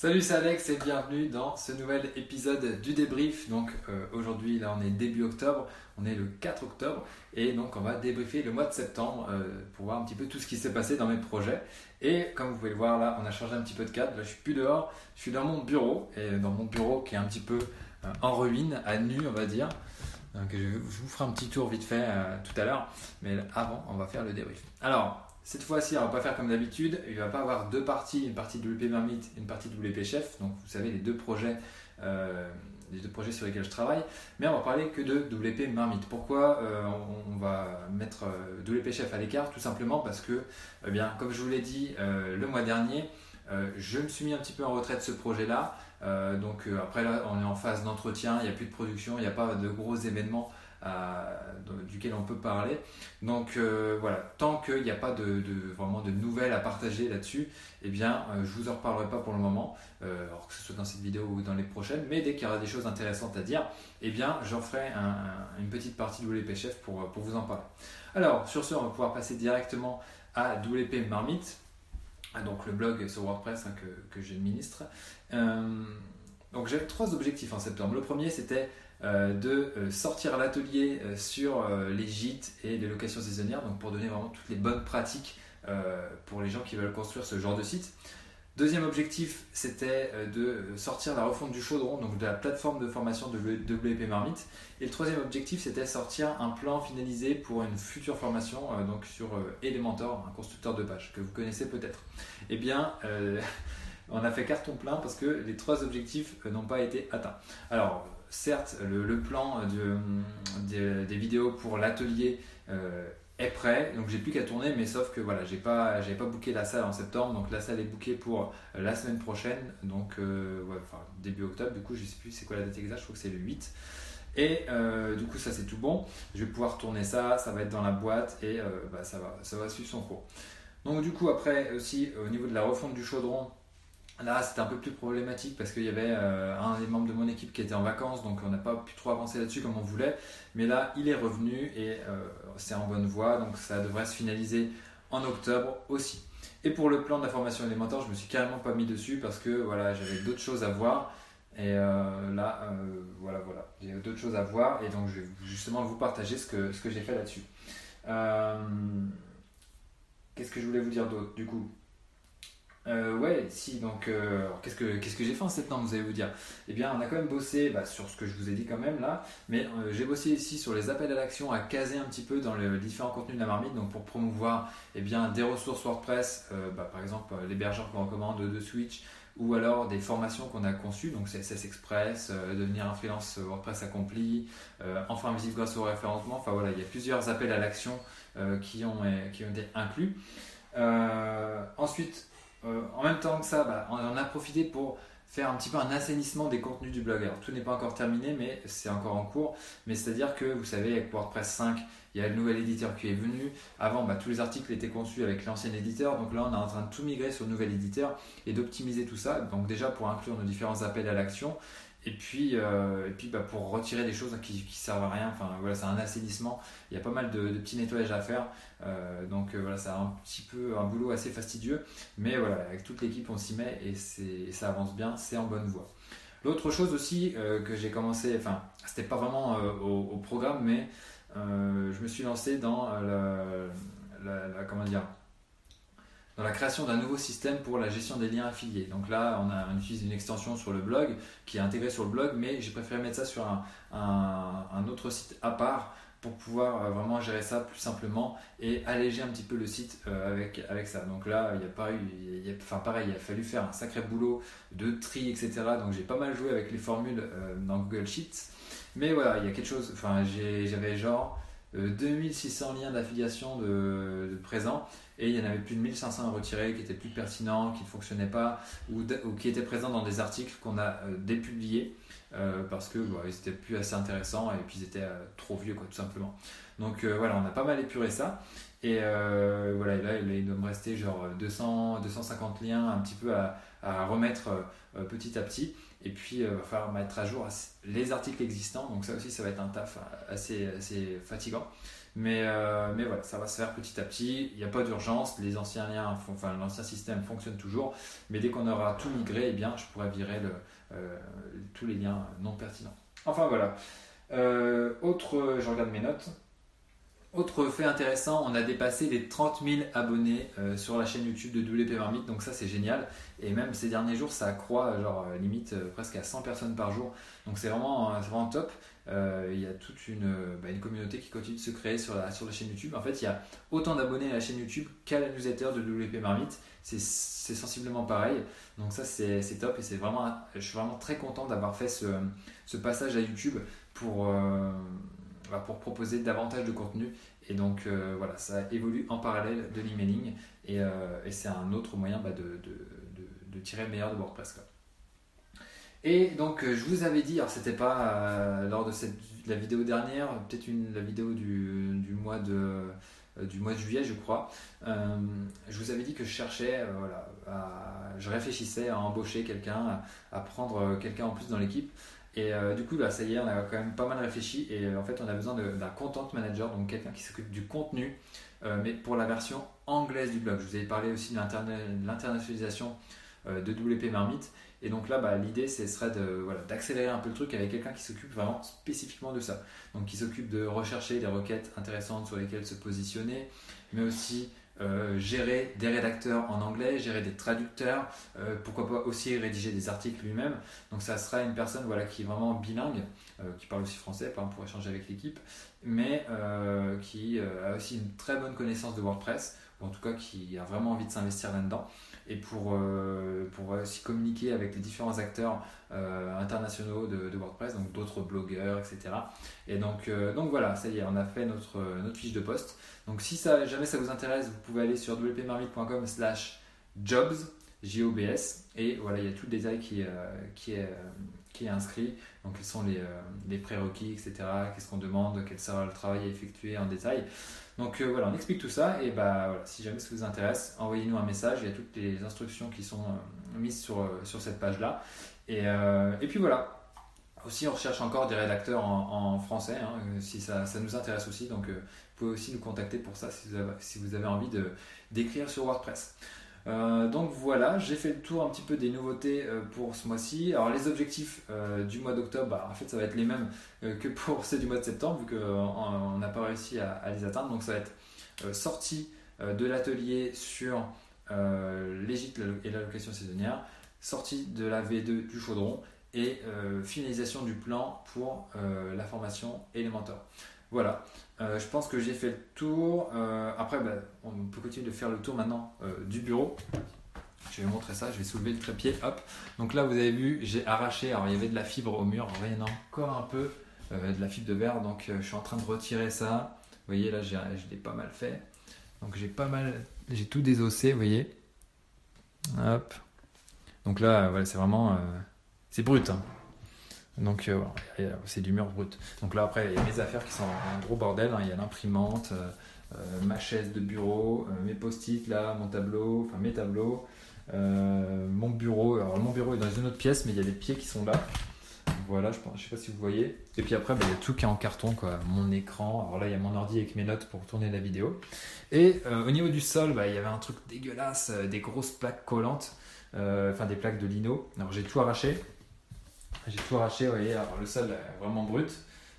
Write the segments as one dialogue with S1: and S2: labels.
S1: Salut, c'est Alex et bienvenue dans ce nouvel épisode du débrief. Donc euh, aujourd'hui, là on est début octobre, on est le 4 octobre et donc on va débriefer le mois de septembre euh, pour voir un petit peu tout ce qui s'est passé dans mes projets. Et comme vous pouvez le voir là, on a changé un petit peu de cadre. Là je suis plus dehors, je suis dans mon bureau et dans mon bureau qui est un petit peu euh, en ruine, à nu on va dire. Donc je, vous ferai un petit tour vite fait tout à l'heure, mais avant on va faire le débrief. Alors cette fois-ci, on va pas faire comme d'habitude. Il va pas avoir deux parties, une partie WP Marmite et une partie WP Chef. Donc, vous savez, les deux projets, euh, les deux projets sur lesquels je travaille. Mais on va parler que de WP Marmite. Pourquoi euh, on, va mettre euh, WP Chef à l'écart? Tout simplement parce que, eh bien, comme je vous l'ai dit le mois dernier, je me suis mis un petit peu en retrait de ce projet-là. donc après là, on est en phase d'entretien, il n'y a plus de production, il n'y a pas de gros événements duquel on peut parler. Donc euh, voilà, tant qu'il n'y a pas de, vraiment de nouvelles à partager là-dessus, eh bien euh, je vous en reparlerai pas pour le moment, euh, que ce soit dans cette vidéo ou dans les prochaines, mais dès qu'il y aura des choses intéressantes à dire, eh bien j'en ferai une petite partie de WP Chef pour, pour vous en parler. Alors sur ce, on va pouvoir passer directement à WP Marmite, ah, donc le blog sur WordPress hein, que, que j'administre. donc j'ai trois objectifs en septembre. Le premier c'était euh, de euh, sortir l'atelier euh, sur les gîtes et les locations saisonnières, donc pour donner vraiment toutes les bonnes pratiques pour les gens qui veulent construire ce genre de site. Deuxième objectif, c'était de sortir la refonte du chaudron, donc de la plateforme de formation de WP Marmite. Et le troisième objectif, c'était sortir un plan finalisé pour une future formation donc sur Elementor, un constructeur de pages que vous connaissez peut-être. Eh bien, on a fait carton plein parce que les trois objectifs n'ont pas été atteints. Alors, certes, le, plan de, des vidéos pour l'atelier euh, est prêt, donc j'ai plus qu'à tourner, mais sauf que voilà, j'ai pas, pas booké la salle en septembre, donc la salle est bookée pour euh, la semaine prochaine, donc euh, début octobre, du coup je sais plus c'est quoi la date exacte, je crois que c'est le 8. Et du coup ça c'est tout bon, je vais pouvoir tourner ça, ça va être dans la boîte et bah, ça, va, ça va suivre son cours. Donc du coup après aussi au niveau de la refonte du chaudron, Là, c'était un peu plus problématique parce qu'il y avait euh, un des membres de mon équipe qui était en vacances, donc on n'a pas pu trop avancer là-dessus comme on voulait. Mais là, il est revenu et euh, c'est en bonne voie, donc ça devrait se finaliser en octobre aussi. Et pour le plan de la formation élémentaire, je me suis carrément pas mis dessus parce que voilà, j'avais d'autres choses à voir. Et euh, là, voilà, voilà, j'ai d'autres choses à voir et donc je vais justement vous partager ce que, ce que j'ai fait là-dessus. Qu'est-ce que je voulais vous dire d'autre du coup? Euh, ouais, si, donc euh, qu'est-ce que, qu'est-ce que j'ai fait en septembre, vous allez vous dire? Eh bien, on a quand même bossé bah, sur ce que je vous ai dit quand même là, mais euh, j'ai bossé ici sur les appels à l'action, à caser un petit peu dans les différents contenus de la marmite, donc pour promouvoir eh des ressources WordPress, bah, par exemple l'hébergeur qu'on recommande de Switch, ou alors des formations qu'on a conçues, donc CSS Express, devenir un freelance WordPress accompli, enfin visible grâce au référencement, enfin voilà, il y a plusieurs appels à l'action qui ont été inclus. ensuite, euh, en même temps que ça, bah, on en a profité pour faire un petit peu un assainissement des contenus du blog. Tout n'est pas encore terminé, mais c'est encore en cours. Mais c'est-à-dire que vous savez, avec WordPress 5, il y a le nouvel éditeur qui est venu. Avant, bah, tous les articles étaient conçus avec l'ancien éditeur. Donc là, on est en train de tout migrer sur le nouvel éditeur et d'optimiser tout ça. Donc déjà pour inclure nos différents appels à l'action. Et puis, euh, et puis bah, pour retirer des choses qui ne servent à rien, enfin voilà, c'est un assainissement. Il y a pas mal de, petits nettoyages à faire. Euh, donc euh, voilà, c'est un petit peu un boulot assez fastidieux. Mais voilà, avec toute l'équipe, on s'y met et, ça avance bien, c'est en bonne voie. L'autre chose aussi que j'ai commencé, enfin, c'était pas vraiment au, programme, mais je me suis lancé dans la comment dire, dans la création d'un nouveau système pour la gestion des liens affiliés. Donc là, on, a, utilise une extension sur le blog qui est intégrée sur le blog, mais j'ai préféré mettre ça sur un, autre site à part pour pouvoir euh, vraiment gérer ça plus simplement et alléger un petit peu le site euh, avec, avec ça. Donc là, il y a pas eu, enfin pareil, il a fallu faire un sacré boulot de tri, etc. Donc j'ai pas mal joué avec les formules euh, dans Google Sheets. Mais voilà, il y a quelque chose, enfin j'avais genre 2600 liens d'affiliation de, présents et il y en avait plus de 1500 à retirer qui étaient plus pertinents, qui ne fonctionnaient pas ou, qui étaient présents dans des articles qu'on a euh, dépubliés euh, parce que bah, ils étaient plus assez intéressants et puis ils étaient euh, trop vieux quoi tout simplement. Donc voilà, on a pas mal épuré ça et voilà, là il doit me rester genre 200 250 liens un petit peu à remettre petit à petit et puis il va falloir mettre à jour les articles existants donc ça aussi ça va être un taf assez, assez fatigant Mais, euh, mais voilà, ça va se faire petit à petit. Il n'y a pas d'urgence. Les anciens liens, enfin l'ancien système fonctionne toujours. Mais dès qu'on aura tout migré, eh bien, je pourrais virer euh, tous les liens non pertinents. Enfin voilà. Euh, autre, je regarde mes notes. Autre fait intéressant, on a dépassé les 30 000 abonnés sur la chaîne YouTube de WP Marmite, donc ça c'est génial. Et même ces derniers jours, ça accroît, genre limite presque à 100 personnes par jour. Donc c'est vraiment, vraiment top. Euh, il y a toute une, bah, une, communauté qui continue de se créer sur la, sur la chaîne YouTube. En fait, il y a autant d'abonnés à la chaîne YouTube qu'à la newsletter de WP Marmite. C'est sensiblement pareil. Donc ça, c'est top et c'est vraiment, je suis vraiment très content d'avoir fait ce, passage à YouTube pour, euh, pour proposer davantage de contenu. Et donc euh, voilà, ça évolue en parallèle de l'emailing et, et c'est un autre moyen bah, de, tirer le meilleur de WordPress. Et donc, euh, je vous avais dit, alors c'était pas euh, lors de cette, la vidéo dernière, peut-être la vidéo du, du, mois de, euh, du mois juillet, je crois. je vous avais dit que je cherchais, voilà, je réfléchissais à embaucher quelqu'un, à, prendre quelqu'un en plus dans l'équipe. Et du coup, là, ça y est, on a quand même pas mal réfléchi. Et en fait, on a besoin d'un content manager, donc quelqu'un qui s'occupe du contenu, mais pour la version anglaise du blog. Je vous avais parlé aussi de l'internationalisation de WP Marmite. Et donc là, bah, l'idée, ce serait d'accélérer un peu le truc avec quelqu'un qui s'occupe vraiment spécifiquement de ça. Donc qui s'occupe de rechercher des requêtes intéressantes sur lesquelles se positionner, mais aussi euh, gérer des rédacteurs en anglais, gérer des traducteurs, euh, pourquoi pas aussi rédiger des articles lui-même. Donc ça sera une personne qui est vraiment bilingue, euh, qui parle aussi français par pour échanger avec l'équipe, mais qui a aussi une très bonne connaissance de WordPress, ou en tout cas qui a vraiment envie de s'investir là-dedans et pour, euh, pour aussi communiquer avec les différents acteurs euh, internationaux de, WordPress, donc d'autres blogueurs, etc. Et donc, euh, donc voilà, ça y est, on a fait notre, notre fiche de poste. Donc si jamais ça vous intéresse, vous pouvez aller sur wpmarmite.com slash jobs, J-O-B-S, et voilà, il y a tout le détail qui, qui, est, qui inscrit. Donc quels sont les, les prérequis, etc. Qu'est-ce qu'on demande, quel sera le travail à effectuer en détail. Donc euh, voilà, on explique tout ça et bah voilà, si jamais ça vous intéresse, envoyez-nous un message, il y a toutes les instructions qui sont euh, mises sur, euh, sur cette page-là. Et, et, puis voilà. Aussi, on recherche encore des rédacteurs en, français, hein, si ça, ça, nous intéresse aussi. Donc, vous pouvez aussi nous contacter pour ça si vous avez, si vous avez envie d'écrire sur WordPress. Euh, donc voilà, j'ai fait le tour un petit peu des nouveautés euh, pour ce mois-ci. Alors les objectifs euh, du mois d'octobre, bah, en fait ça va être les mêmes que pour ceux du mois de septembre, vu qu'on n'a pas réussi à, les atteindre. Donc ça va être sortie de l'atelier sur l'Égypte et l'allocation saisonnière, sortie de la V2 du chaudron et finalisation du plan pour la formation Elementor. Voilà, euh, je pense que j'ai fait le tour. Euh, après, bah, on peut continuer de faire le tour maintenant euh, du bureau. Je vais vous montrer ça, je vais soulever le trépied. Hop. Donc là, vous avez vu, j'ai arraché. Alors, il y avait de la fibre au mur. Alors, il y en a encore un peu de la fibre de verre. Donc, je suis en train de retirer ça. Vous voyez, là, je l'ai pas mal fait. Donc, j'ai pas mal. J'ai tout désossé, vous voyez. Hop. Donc là, voilà, c'est vraiment. c'est brut. Hein. Donc euh, c'est du mur brut. Donc là après il y a mes affaires qui sont un gros bordel. Hein. Il y a l'imprimante, euh, euh, ma chaise de bureau, mes post-it là, mon tableau, enfin mes tableaux, mon bureau. Alors mon bureau est dans une autre pièce mais il y a des pieds qui sont là. Voilà, je ne sais pas si vous voyez. Et puis après, bah, il y a tout qui est en carton, quoi. Mon écran. Alors là, il y a mon ordi avec mes notes pour tourner la vidéo. Et au niveau du sol, bah, il y avait un truc dégueulasse, des grosses plaques collantes, enfin des plaques de lino. Alors j'ai tout arraché. J'ai tout arraché, vous voyez, alors le sol vraiment brut.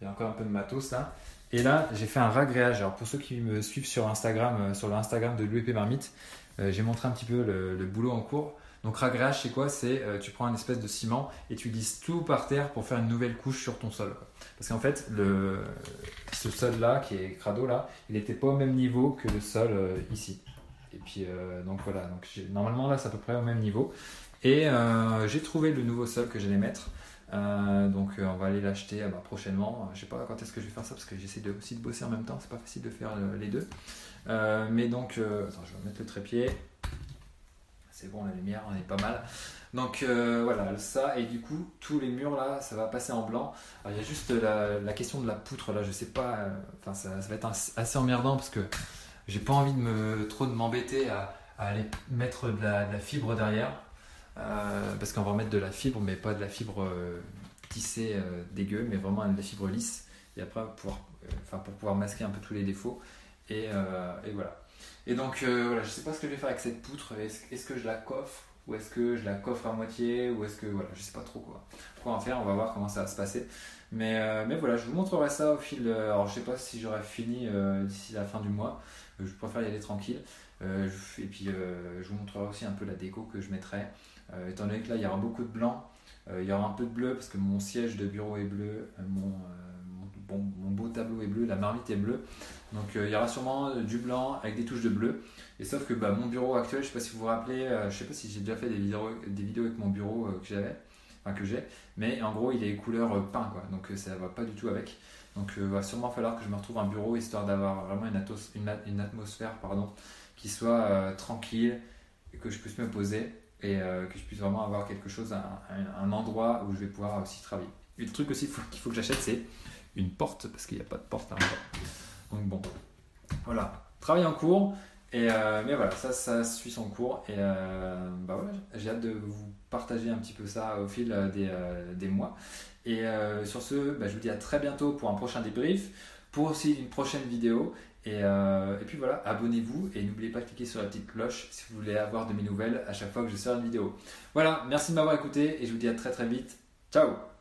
S1: Il y a encore un peu de matos là. Et là, j'ai fait un ragréage. Alors pour ceux qui me suivent sur Instagram, euh, sur l'Instagram de l'UEP Marmite, euh, j'ai montré un petit peu le, boulot en cours. Donc ragréage, c'est quoi? C'est euh, tu prends un espèce de ciment et tu lisses tout par terre pour faire une nouvelle couche sur ton sol. Parce qu'en fait, le, ce sol là, qui est crado là, il n'était pas au même niveau que le sol ici. Et puis donc voilà, donc normalement là c'est à peu près au même niveau. Et j'ai trouvé le nouveau sol que j'allais mettre. Euh, donc euh, on va aller l'acheter euh, bah, prochainement. Je sais pas quand est-ce que je vais faire ça parce que j'essaie aussi de bosser en même temps. C'est pas facile de faire les deux. mais donc, attends, je vais mettre le trépied. C'est bon, la lumière, on est pas mal. Donc voilà, ça, et du coup, tous les murs là, ça va passer en blanc. il y a juste la, question de la poutre là, je sais pas, enfin, ça, va être assez emmerdant parce que j'ai pas envie de me, trop de m'embêter à, aller mettre de la fibre derrière. Euh, parce qu'on va mettre de la fibre, mais pas de la fibre euh, tissée euh, dégueu, mais vraiment de la fibre lisse et après pouvoir, pour pouvoir masquer un peu tous les défauts. Et, voilà. Et donc voilà, je sais pas ce que je vais faire avec cette poutre. Est-ce que je la coffre ou est-ce que je la coffre à moitié ou est-ce que voilà, je sais pas trop quoi. Quoi en faire, on va voir comment ça va se passer. Mais, mais voilà, je vous montrerai ça au fil. alors je sais pas si j'aurai fini d'ici la fin du mois. Je préfère y aller tranquille. et puis je vous montrerai aussi un peu la déco que je mettrai. Étant donné que là il y aura beaucoup de blanc, il y aura un peu de bleu parce que mon siège de bureau est bleu, mon, mon, beau tableau est bleu, la marmite est bleue. Donc il y aura sûrement du blanc avec des touches de bleu. Et sauf que bah, mon bureau actuel, je sais pas si vous vous rappelez, je sais pas si j'ai déjà fait des vidéos, des vidéos avec mon bureau que j'avais que j'ai, mais en gros il est couleur euh, peint quoi, donc euh, ça va pas du tout avec. Donc il euh, va sûrement falloir que je me retrouve un bureau histoire d'avoir vraiment une, une, atmosphère pardon, qui soit tranquille et que je puisse me poser et que je puisse vraiment avoir quelque chose, un, endroit où je vais pouvoir aussi travailler. Le truc aussi qu'il faut, que j'achète c'est une porte parce qu'il n'y a pas de porte à Donc bon, voilà, travail en cours. Et mais voilà, ça, ça suit son cours. Et bah voilà, j'ai hâte de vous partager un petit peu ça au fil euh, euh, des, mois. Et euh, sur ce, bah, je vous dis à très bientôt pour un prochain débrief, pour aussi une prochaine vidéo. Et, et puis voilà, abonnez-vous et n'oubliez pas de cliquer sur la petite cloche si vous voulez avoir de mes nouvelles à chaque fois que je sors une vidéo. Voilà, merci de m'avoir écouté et je vous dis à très très vite. Ciao